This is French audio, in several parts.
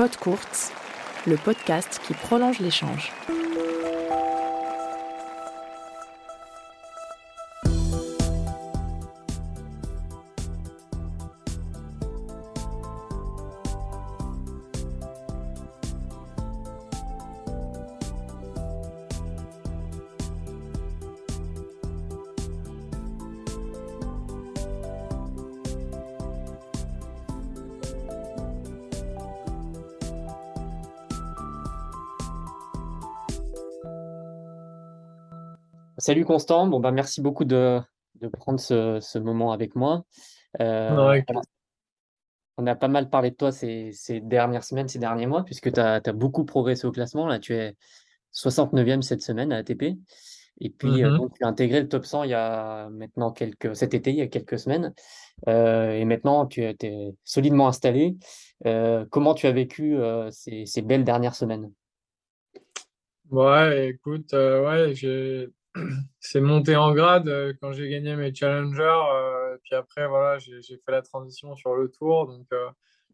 Pod le podcast qui prolonge l'échange. Salut Constant, bon, bah, merci beaucoup de, prendre ce, moment avec moi. Euh, on a pas mal parlé de toi ces, dernières semaines, ces derniers mois, puisque tu as, beaucoup progressé au classement. Là, tu es 69e cette semaine à ATP. Et puis, euh, mm-hmm. tu as intégré le top 100 il y a maintenant quelques, cet été, il y a quelques semaines. Euh, et maintenant, tu es solidement installé. comment tu as vécu ces, ces, belles dernières semaines? Ouais, écoute, ouais, j'ai c'est monté en grade euh, quand j'ai gagné mes challengers. Euh, puis après, voilà, j'ai fait la transition sur le tour. Donc euh,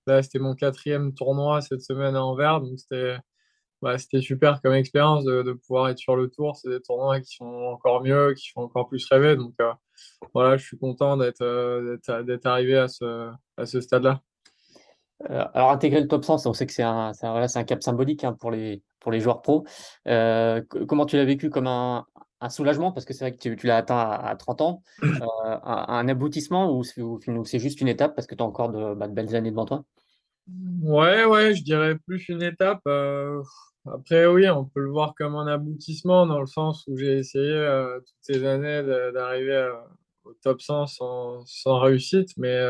là, c'était mon quatrième tournoi cette semaine à Anvers. Donc c'était bah, super comme expérience de, pouvoir être sur le tour. C'est des tournois qui sont encore mieux, qui font encore plus rêver. Donc voilà, je suis content d'être arrivé à ce, à ce stade-là. alors, intégrer le top 100, on sait que c'est un, un, cap symbolique hein, pour, les, pour les joueurs pros. comment tu l'as vécu comme un, un soulagement parce que c'est vrai que tu, l'as atteint à, 30 ans, euh, un, aboutissement ou, c'est juste une étape parce que tu as encore bah, de, belles années devant toi? Ouais, ouais, je dirais plus une étape. Euh, après, oui, on peut le voir comme un aboutissement dans le sens où j'ai essayé euh, toutes ces années d'arriver au top 100 sans, sans réussite, mais,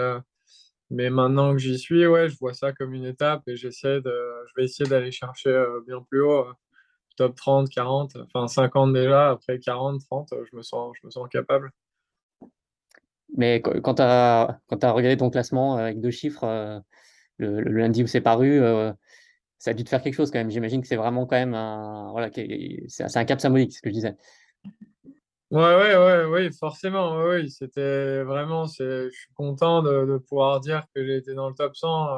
mais maintenant que j'y suis, ouais, je vois ça comme une étape et j'essaie de, je vais essayer d'aller chercher bien plus haut top 30, 40, enfin 50 déjà, après 40, 30, je me sens, je me sens capable. Mais quand tu as, as, regardé ton classement avec deux chiffres, euh, le, lundi où c'est paru, euh, ça a dû te faire quelque chose quand même. J'imagine que c'est vraiment quand même un, voilà, c'est un cap symbolique, ce que je disais. Ouais, ouais, ouais, oui, forcément, oui, c'était vraiment, je suis content de, de, pouvoir dire que j'ai été dans le top 100.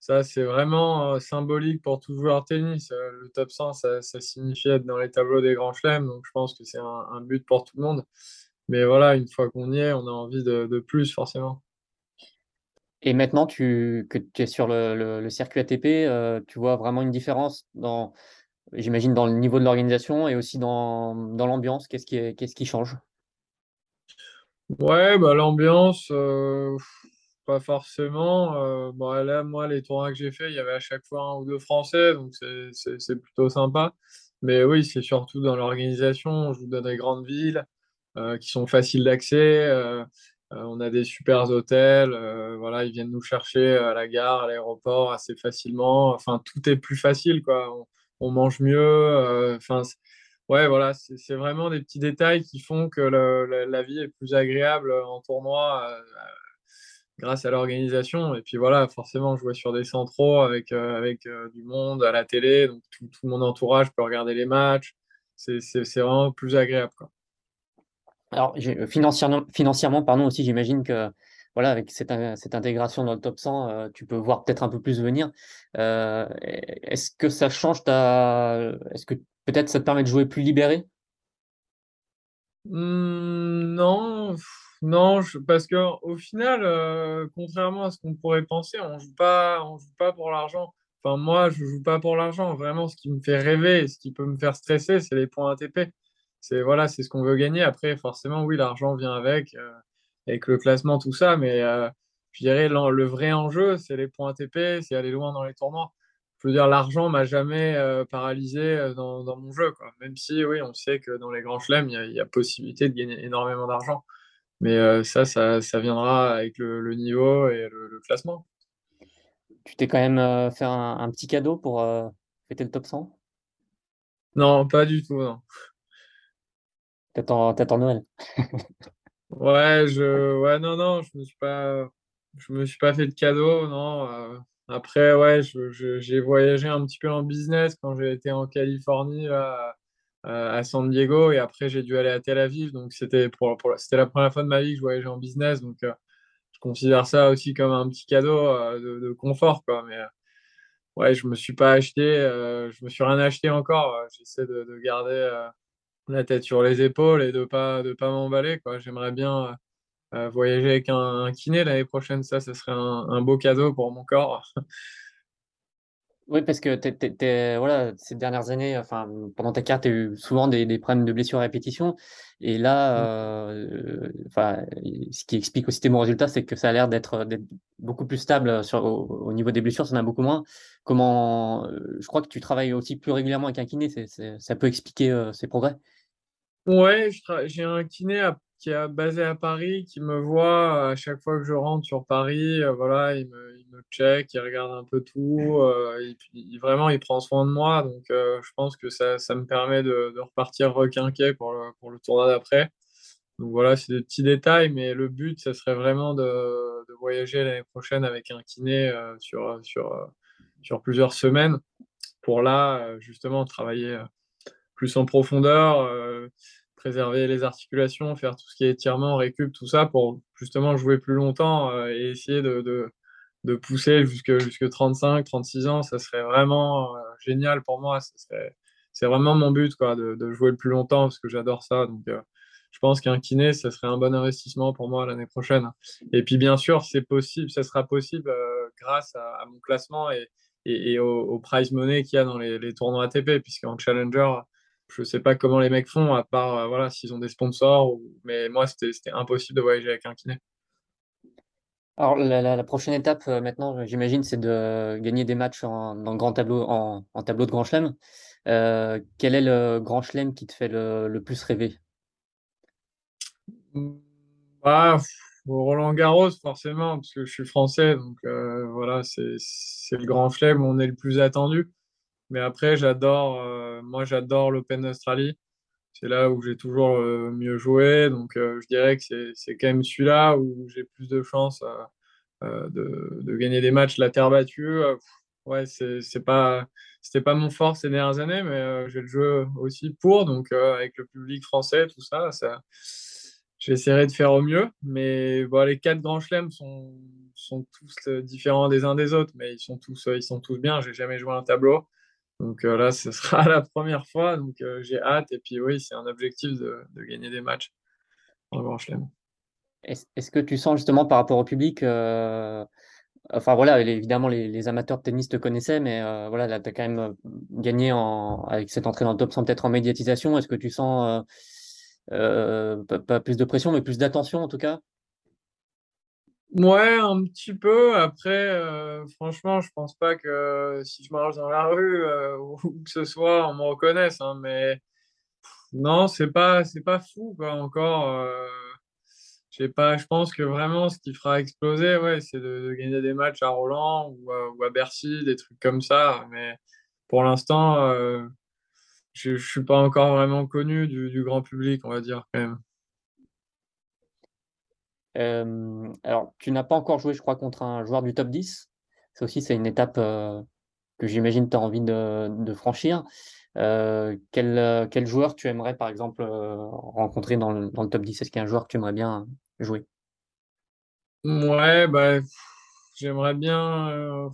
Ça, c'est vraiment euh, symbolique pour tout joueur tennis. Euh, le top 100, ça, signifie être dans les tableaux des grands chelems. Donc, je pense que c'est un, but pour tout le monde. Mais voilà, une fois qu'on y est, on a envie de, plus, forcément. Et maintenant tu, que tu es sur le, circuit ATP, euh, tu vois vraiment une différence dans, j'imagine, dans le niveau de l'organisation et aussi dans, l'ambiance? Qu'est-ce qui, qu'est-ce qui change? Ouais, bah, l'ambiance, forcément. Euh, bon, là, moi, les tournois que j'ai fait, il y avait à chaque fois un ou deux Français, donc c'est plutôt sympa. Mais oui, c'est surtout dans l'organisation. Je vous donne des grandes villes euh, qui sont faciles d'accès. Euh, on a des super hôtels. voilà, ils viennent nous chercher à la gare, à l'aéroport assez facilement. Enfin, tout est plus facile, quoi. On, mange mieux. Enfin, ouais, voilà, c'est vraiment des petits détails qui font que la, vie est plus agréable en tournoi grâce à l'organisation. Et puis voilà, forcément, je sur des centraux avec, euh, avec euh, du monde à la télé, donc tout, mon entourage peut regarder les matchs. C'est vraiment plus agréable. Quoi. Alors, financièrement, financièrement pardon, aussi, j'imagine que voilà, avec cette, cette, intégration dans le top 100, euh, tu peux voir peut-être un peu plus venir. Est-ce que ça change ta. Est-ce que peut-être ça te permet de jouer plus libéré? Mmh, Non, non, parce qu'au final, euh, contrairement à ce qu'on pourrait penser, on joue pas, on joue pas pour l'argent. Enfin, moi, je joue pas pour l'argent. Vraiment, ce qui me fait rêver, ce qui peut me faire stresser, c'est les points ATP. C'est voilà, c'est ce qu'on veut gagner. Après, forcément, oui, l'argent vient avec, euh, avec le classement, tout ça. Mais euh, je dirais le, vrai enjeu, c'est les points ATP, c'est aller loin dans les tournois. Je veux dire, l'argent m'a jamais paralysé dans, mon jeu. Même si, oui, on sait que dans les grands chelems, il y, a possibilité de gagner énormément d'argent. Mais euh, ça, ça, viendra avec le, niveau et le, classement. Tu t'es quand même euh, fait un, petit cadeau pour euh, fêter le top 100 Non, pas du tout, non. T'attends, Noël Ouais, je, ouais, non, non, je me suis pas, je me suis pas fait de cadeau, non. après, ouais, j'ai voyagé un petit peu en business quand j'ai été en Californie là, à San Diego et après j'ai dû aller à Tel Aviv. Donc c'était pour, la première fois de ma vie que je voyageais en business. Donc euh, je considère ça aussi comme un petit cadeau euh, de, confort. Quoi. Mais, ouais, je me suis pas acheté, je me suis rien acheté encore. J'essaie de, de garder la tête sur les épaules et de pas de pas m'emballer. J'aimerais bien voyager avec un, kiné l'année prochaine, ça, ce serait un, beau cadeau pour mon corps. Oui, parce que voilà, ces dernières années, enfin, pendant ta carrière, tu as eu souvent des, des, problèmes de blessures à répétition. Et là, mmh. euh, enfin, ce qui explique aussi tes bons résultats, c'est que ça a l'air d'être beaucoup plus stable sur, au, niveau des blessures, ça en a beaucoup moins. Comment, euh, je crois que tu travailles aussi plus régulièrement avec un kiné, ça peut expliquer euh, ces progrès? Ouais, j'ai un kiné à qui est basé à Paris, qui me voit à chaque fois que je rentre sur Paris. Euh, voilà, il me, il check, il regarde un peu tout. Euh, puis, vraiment, il prend soin de moi. Donc, euh, je pense que ça, ça me permet de, de, repartir requinqué pour le, pour le tournoi d'après. Donc, voilà, c'est des petits détails. Mais le but, ça serait vraiment de, de voyager l'année prochaine avec un kiné sur, sur, sur plusieurs semaines pour là, justement, travailler plus en profondeur préserver les articulations, faire tout ce qui est étirement, récup, tout ça pour justement jouer plus longtemps euh, et essayer de, de, pousser jusque, jusque 35, 36 ans. Ça serait vraiment euh, génial pour moi. C'est vraiment mon but quoi, de, de, jouer le plus longtemps parce que j'adore ça. Donc, euh, je pense qu'un kiné, ça serait un bon investissement pour moi l'année prochaine. Et puis, bien sûr, c'est possible, ça sera possible grâce à, mon classement et, et, au, prize money qu'il y a dans les, les tournois ATP, puisqu'en challenger, je sais pas comment les mecs font, à part euh, voilà, s'ils ont des sponsors. Mais moi, c'était impossible de voyager avec un kiné. Alors, la, prochaine étape euh, maintenant, j'imagine, c'est de gagner des matchs en, dans grand tableau, en, tableau de grand chelem. Euh, quel est le grand chelem qui te fait le, plus rêver? Bah, Roland Garros, forcément, parce que je suis français. Donc, voilà, c'est le grand chelem où on est le plus attendu. Mais après, j'adore, euh, moi, j'adore l'Open d'Australie. C'est là où j'ai toujours euh, mieux joué. Donc, euh, je dirais que c'est quand même celui-là où j'ai plus de chances de, de, gagner des matchs la terre battue. ouais, c'est pas, c'était pas mon fort ces dernières années, mais j'ai le jeu aussi pour. Donc, avec le public français, tout ça, ça j'essaierai de faire au mieux. Mais bon, les quatre grands chelems sont, sont tous différents des uns des autres, mais ils sont tous, ils sont tous bien. J'ai jamais joué un tableau. Donc euh, là, ce sera la première fois. Donc euh, j'ai hâte. Et puis oui, c'est un objectif de, gagner des matchs en Grand Chelem. Est-ce que tu sens justement par rapport au public, euh, enfin voilà, évidemment les, amateurs de tennis te connaissaient, mais voilà, là tu as quand même gagné en, avec cette entrée dans le top sans peut-être en médiatisation. Est-ce que tu sens pas, plus de pression, mais plus d'attention en tout cas? Ouais, un petit peu. Après, euh, franchement, je pense pas que si je marche dans la rue euh, ou que ce soit, on me reconnaisse. Hein, mais non, c'est pas, c'est pas fou quoi. Encore, euh, je pas. Je pense que vraiment, ce qui fera exploser, ouais, c'est de, gagner des matchs à Roland ou, à Bercy, des trucs comme ça. Mais pour l'instant, je, je suis pas encore vraiment connu du grand public, on va dire quand même. Alors, tu n'as pas encore joué, je crois, contre un joueur du top 10. Ça aussi, c'est une étape que j'imagine tu as envie de, franchir. Quel, joueur tu aimerais, par exemple, rencontrer dans le, top 10 Est-ce qu'il y a un joueur que tu aimerais bien jouer? Ouais, bah, j'aimerais bien,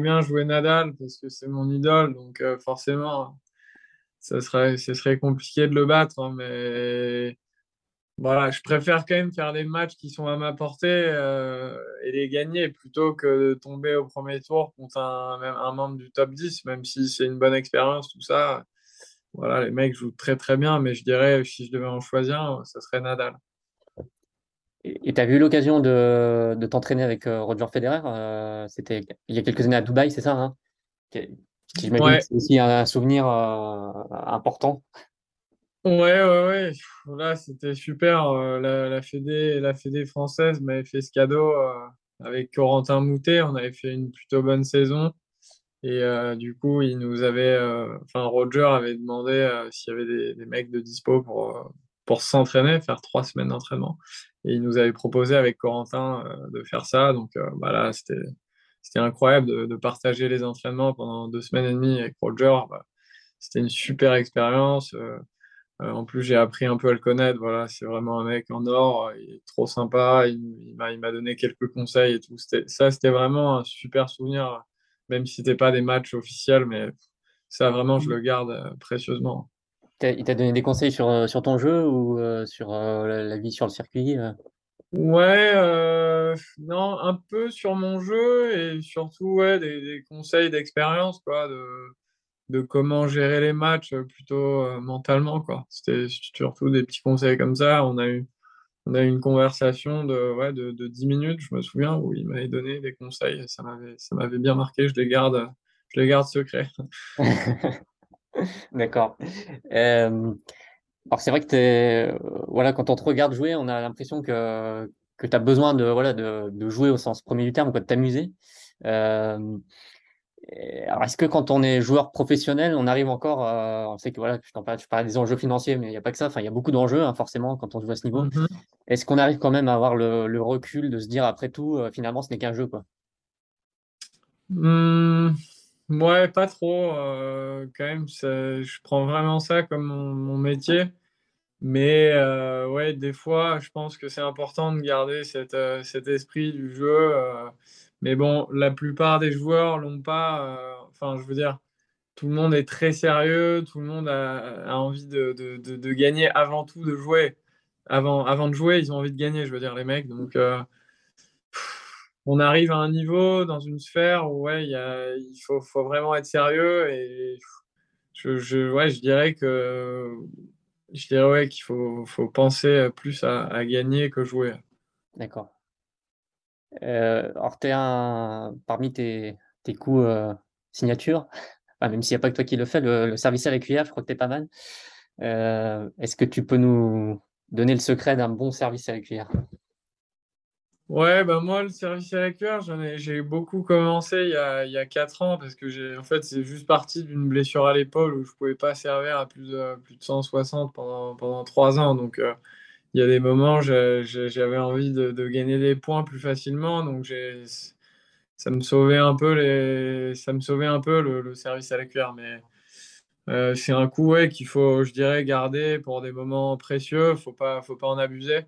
bien jouer Nadal parce que c'est mon idole. Donc, forcément, ça serait, ce serait compliqué de le battre. Hein, mais voilà, je préfère quand même faire les matchs qui sont à ma portée euh, et les gagner plutôt que de tomber au premier tour contre un, un membre du top 10, même si c'est une bonne expérience, tout ça. Voilà, les mecs jouent très très bien, mais je dirais, si je devais en choisir, ça serait Nadal. Et tu as eu l'occasion de, de t'entraîner avec euh, Roger Federer euh, C'était il y a quelques années à Dubaï, c'est ça hein? C'est aussi un souvenir important. Ouais, ouais, ouais. Là, c'était super. Euh, la, Fédé, la Fédé française m'avait fait ce cadeau euh, avec Corentin Moutet. On avait fait une plutôt bonne saison. Et euh, du coup, il nous avait, enfin, Roger avait demandé s'il y avait des, mecs de dispo pour, pour s'entraîner, faire trois semaines d'entraînement. Et il nous avait proposé avec Corentin de faire ça. Donc, bah là, c'était, c'était incroyable de, de, partager les entraînements pendant deux semaines et demie avec Roger. Bah, c'était une super expérience. Euh, en plus, j'ai appris un peu à le connaître. Voilà, c'est vraiment un mec en or. Il est trop sympa. Il, il m'a donné quelques conseils et tout. Ça, c'était vraiment un super souvenir même si c'était pas des matchs officiels, mais ça vraiment, je le garde précieusement. Il t'a donné des conseils sur, sur ton jeu ou sur la vie sur le circuit Ouais, non, un peu sur mon jeu et surtout ouais, des, des conseils d'expérience, quoi, de, de comment gérer les matchs plutôt mentalement, quoi. C'était surtout des petits conseils comme ça. On a eu, on a eu une conversation de, ouais, de, de 10 minutes, je me souviens, où il m'avait donné des conseils. Ça m'avait, ça m'avait bien marqué. Je les garde, je les garde secrets. D'accord. alors c'est vrai que es, voilà, quand on te regarde jouer, on a l'impression que, que tu as besoin de, voilà, de, de, jouer au sens premier du terme, quoi, de t'amuser. Euh, alors, est-ce que quand on est joueur professionnel, on arrive encore, on sait que voilà, je, parlais des enjeux financiers, mais il n'y a pas que ça, enfin, il y a beaucoup d'enjeux, hein, forcément, quand on joue à ce niveau. Mm-hmm. Est-ce qu'on arrive quand même à avoir le, recul de se dire, après tout, euh, finalement, ce n'est qu'un jeu, quoi? Mmh, Ouais, pas trop. Euh, quand même, je prends vraiment ça comme mon, métier. Mais euh, ouais, des fois, je pense que c'est important de garder cet esprit du jeu mais bon, la plupart des joueurs l'ont pas. Euh, enfin, je veux dire, tout le monde est très sérieux, tout le monde a, envie de, de, gagner avant tout de jouer. Avant, avant de jouer, ils ont envie de gagner, je veux dire, les mecs. Donc, euh, on arrive à un niveau dans une sphère où ouais, a, il faut, faut, vraiment être sérieux. Et je, je, ouais, je dirais que je dirais ouais, qu'il faut, faut penser plus à, à gagner que jouer. D'accord. Euh, alors, parmi tes, tes coups euh, signature, même s'il n'y a pas que toi qui le fais, le, service à la cuillère, je crois que tu es pas mal. Euh, est-ce que tu peux nous donner le secret d'un bon service à la cuillère Ouais, bah moi, le service à la cuillère, j'ai beaucoup commencé il y a, il y a 4 ans parce que j'ai en fait, c'est juste parti d'une blessure à l'épaule où je pouvais pas servir à plus de, plus de 160 pendant, pendant 3 ans. Donc, il y a des moments, j'avais envie de, gagner des points plus facilement, donc ça me sauvait un peu le, service à la cuillère, mais euh, c'est un coup qu'il faut, je dirais, garder pour des moments précieux. Faut pas, faut pas en abuser.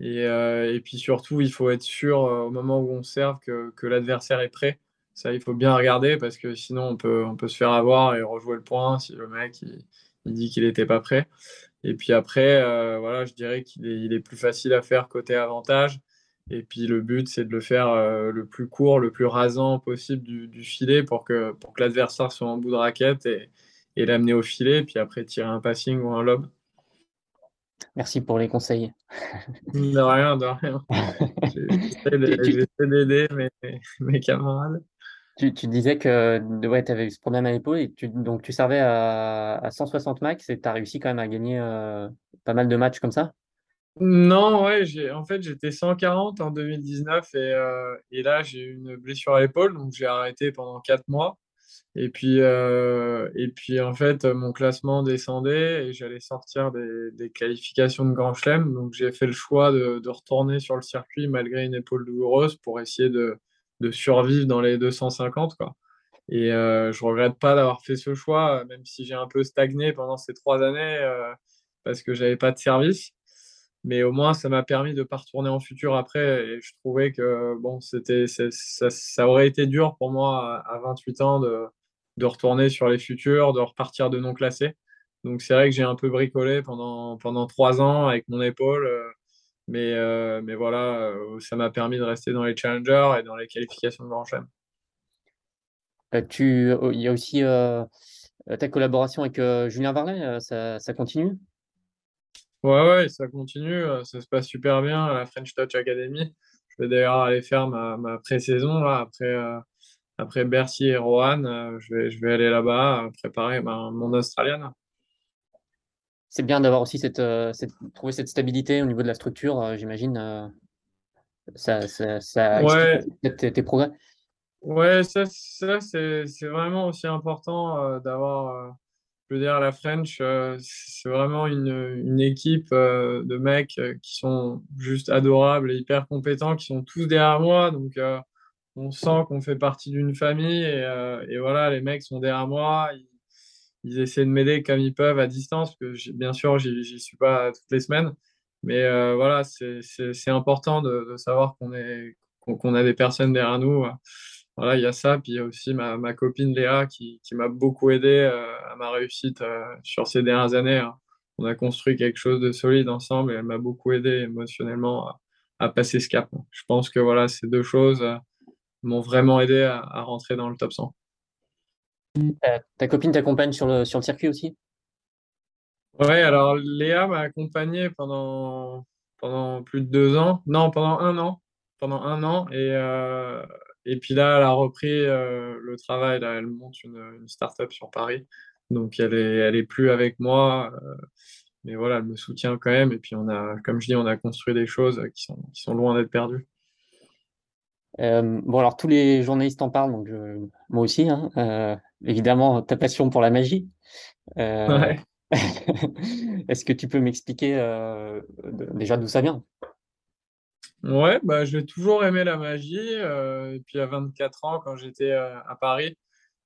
Et, euh, puis surtout, il faut être sûr euh, au moment où on serve que, l'adversaire est prêt. Ça, il faut bien regarder parce que sinon, on peut, se faire avoir et rejouer le point si le mec dit qu'il n'était pas prêt. Et puis après, euh, voilà, je dirais qu'il est, il est, plus facile à faire côté avantage. Et puis le but, c'est de le faire euh, le plus court, le plus rasant possible du, du filet pour que, pour que l'adversaire soit en bout de raquette et, et l'amener au filet, puis après tirer un passing ou un lob. Merci pour les conseils. De rien, de rien. J'essaie d'aider mes, mes camarades. Tu, disais que ouais, tu avais eu ce problème à l'épaule et tu, donc tu servais à, à 160 max et tu as réussi quand même à gagner euh, pas mal de matchs comme ça? Non, ouais, en fait j'étais 140 en 2019 et, euh, et là j'ai eu une blessure à l'épaule donc j'ai arrêté pendant 4 mois. Et puis, euh, et puis en fait mon classement descendait et j'allais sortir des, des, qualifications de Grand Chelem donc j'ai fait le choix de, de retourner sur le circuit malgré une épaule douloureuse pour essayer de de survivre dans les 250. Quoi. Et euh, je regrette pas d'avoir fait ce choix, même si j'ai un peu stagné pendant ces trois années euh, parce que j'avais pas de service. Mais au moins, ça m'a permis de pas retourner en futur après. Et je trouvais que bon, c'était, ça, ça, aurait été dur pour moi à, 28 ans de, de retourner sur les futurs, de repartir de non classé. Donc c'est vrai que j'ai un peu bricolé pendant, pendant trois ans avec mon épaule. Euh, mais, euh, mais voilà, euh, ça m'a permis de rester dans les challengers et dans les qualifications de Grand Chelem. Euh, tu, oh, il y a aussi ta collaboration avec Julien Varlet, ça, ça, continue? Ouais, ouais, ça continue. Ça se passe super bien à la French Touch Academy. Je vais d'ailleurs aller faire ma, ma pré-saison après, après Bercy et Rohan. je, vais, je vais aller là-bas préparer mon Australienne c'est bien d'avoir aussi cette, euh, cette, trouver cette stabilité au niveau de la structure, euh, j'imagine. Euh, ça, ça, ça ouais. tes, tes, progrès. Ouais, ça, ça c'est vraiment aussi important d'avoir, je veux dire, la French, c'est vraiment une, une équipe de mecs qui sont juste adorables et hyper compétents, qui sont tous derrière moi. Donc, on sent qu'on fait partie d'une famille et, et, voilà, les mecs sont derrière moi. Ils, ils essaient de m'aider comme ils peuvent à distance, parce que bien sûr, j'y suis pas toutes les semaines. Mais euh, voilà, c'est important de, savoir qu'on a des personnes derrière nous. voilà, il y a ça. Puis il y a aussi ma, copine Léa qui, m'a beaucoup aidé à ma réussite sur ces dernières années. Hein. On a construit quelque chose de solide ensemble et elle m'a beaucoup aidé émotionnellement à, passer ce cap. Je pense que voilà, ces deux choses m'ont vraiment aidé à, rentrer dans le top 100. Ta copine t'accompagne sur le, circuit aussi? Ouais, alors Léa m'a accompagné pendant, plus de deux ans. Non, pendant un an. Pendant un an. Et, euh, puis là, elle a repris euh, le travail. Elle monte une, une start-up sur Paris. Donc, elle est, elle est plus avec moi. Euh, mais voilà, elle me soutient quand même. Et puis, on a, comme je dis, on a construit des choses qui sont loin d'être perdues. Bon, alors tous les journalistes en parlent, donc moi aussi. Hein. évidemment, ta passion pour la magie. Ouais. Est-ce que tu peux m'expliquer euh, déjà d'où ça vient? Ouais, bah, j'ai toujours aimé la magie. euh, et puis à 24 ans, quand j'étais euh, à Paris,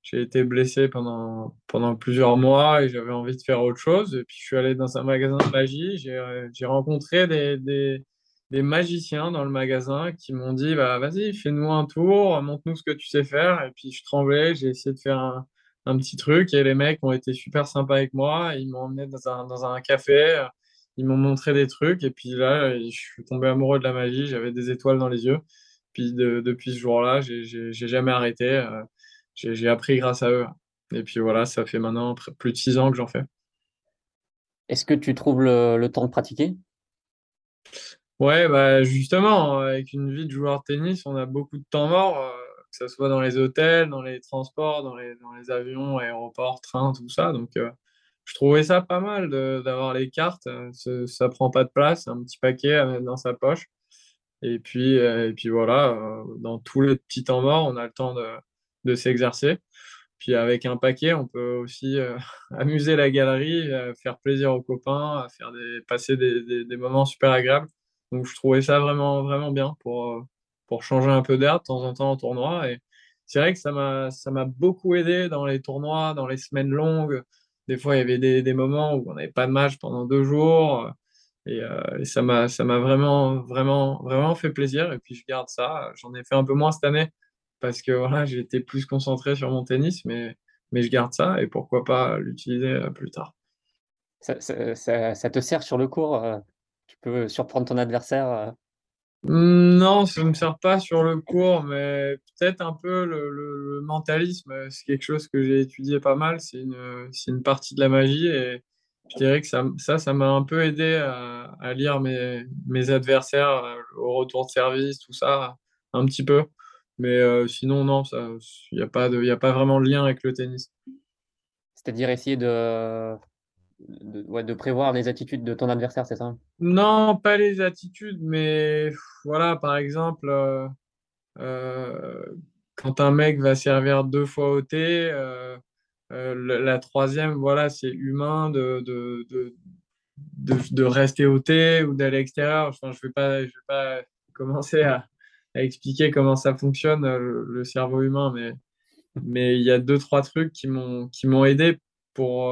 j'ai été blessé pendant, pendant plusieurs mois et j'avais envie de faire autre chose. Et puis je suis allé dans un magasin de magie. J'ai euh, j'ai rencontré des, des, des magiciens dans le magasin qui m'ont dit, bah, vas-y, fais-nous un tour, montre-nous ce que tu sais faire. Et puis je tremblais, j'ai essayé de faire un, petit truc et les mecs ont été super sympas avec moi. Ils m'ont emmené dans un, café, ils m'ont montré des trucs et puis là, je suis tombé amoureux de la magie. J'avais des étoiles dans les yeux. Puis de, depuis ce jour-là, j'ai jamais arrêté. Euh, j'ai appris grâce à eux. Et puis voilà, ça fait maintenant plus de six ans que j'en fais. Est-ce que tu trouves le temps de pratiquer? Ouais, bah justement, avec une vie de joueur de tennis, on a beaucoup de temps mort. Euh, que ce soit dans les hôtels, dans les transports, dans les, avions, aéroports, trains, tout ça. Donc, euh, je trouvais ça pas mal d'avoir les cartes. Ça, prend pas de place, un petit paquet à mettre dans sa poche. Et puis, euh, et puis voilà, euh, dans tous les petits temps morts, on a le temps de, s'exercer. Puis avec un paquet, on peut aussi amuser la galerie, faire plaisir aux copains, faire des, passer des, moments super agréables. Donc je trouvais ça vraiment, vraiment bien pour, pour changer un peu d'air de temps en temps en tournoi. Et c'est vrai que ça m'a, beaucoup aidé dans les tournois, dans les semaines longues. Des fois, il y avait des, des moments où on n'avait pas de match pendant deux jours. Et, euh, ça m'a, vraiment, vraiment, vraiment fait plaisir. Et puis, je garde ça. J'en ai fait un peu moins cette année parce que voilà, été plus concentré sur mon tennis, mais, mais je garde ça et pourquoi pas l'utiliser plus tard. Ça, ça, ça, te sert sur le cours euh, peux surprendre ton adversaire euh, non, ça ne me sert pas sur le cours, mais peut-être un peu le, le, le mentalisme. C'est quelque chose que j'ai étudié pas mal. C'est une, c'est une partie de la magie et je dirais que ça, ça, ça m'a un peu aidé à, à lire mes, mes adversaires au retour de service, tout ça, un petit peu. Mais euh, sinon, non, il n'y a, pas de, y a pas vraiment de lien avec le tennis. C'est-à-dire essayer de de, prévoir les attitudes de ton adversaire, c'est ça? Non, pas les attitudes, mais voilà, par exemple, euh, euh, quand un mec va servir deux fois au thé, euh, la troisième, voilà, c'est humain de, de, de, rester au thé ou d'aller à l'extérieur. Enfin, je ne vais pas, pas commencer à, à, expliquer comment ça fonctionne, le, le, cerveau humain, mais mais il y a deux, trois trucs qui m'ont qui m'ont aidé pour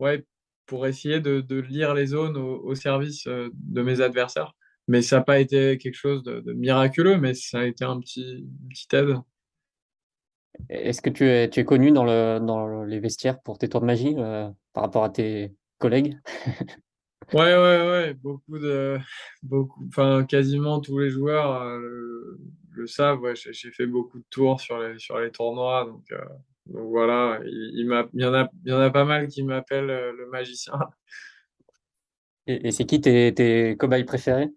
ouais, pour essayer de, de, lire les zones au, au, service euh, de mes adversaires. Mais ça n'a pas été quelque chose de, de, miraculeux, mais ça a été un petit, une petite aide. Est-ce que tu es, tu es connu dans, le, dans les vestiaires pour tes tours de magie euh, par rapport à tes collègues? Ouais, ouais, ouais, beaucoup de, beaucoup, enfin, quasiment tous les joueurs euh, le, le, savent. Ouais, j'ai fait beaucoup de tours sur les, sur les tournois, donc euh, donc voilà, il, il, il, y en a, il y en a pas mal qui m'appellent euh, le magicien. Et, et c'est qui tes, tes cobayes préférés?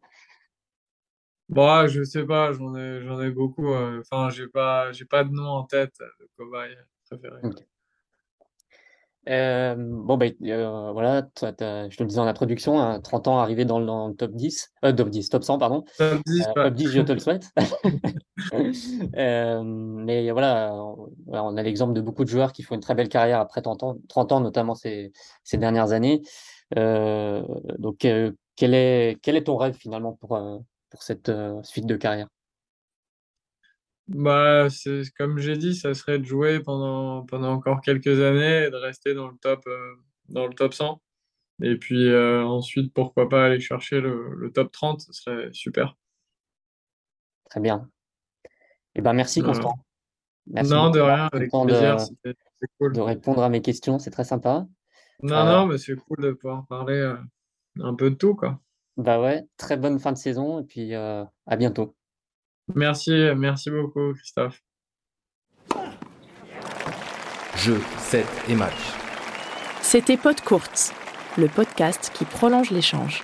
Bon, je sais pas, j'en ai, j'en ai beaucoup. Euh, enfin, j'ai pas, j'ai pas de nom en tête de cobaye préféré. Okay. Euh, bon, bah, euh, voilà, je te le disais en introduction, hein, 30 ans arrivé dans, dans, le top 10, euh, top 10, top 100, pardon. Top 10, euh, top 10 je te le souhaite. Euh, mais voilà, on, on a l'exemple de beaucoup de joueurs qui font une très belle carrière après 30 ans, 30 ans notamment ces, ces dernières années. Euh, donc, quel, est, quel est ton rêve finalement pour, pour cette suite de carrière? Bah, c'est comme j'ai dit, ça serait de jouer pendant, pendant encore quelques années et de rester dans le top, euh, dans le top 100. Et puis euh, ensuite, pourquoi pas aller chercher le, top 30, ce serait super. Très bien. Eh ben, merci euh, Constant. Merci non, de rien, avec plaisir. Cool. de répondre à mes questions, c'est très sympa. Non, non, mais c'est cool de pouvoir parler un peu de tout. Quoi. Bah ouais, très bonne fin de saison et puis à bientôt. Merci, merci beaucoup, Christophe. Jeu, 7 et match. C'était Pod Courts, le podcast qui prolonge l'échange.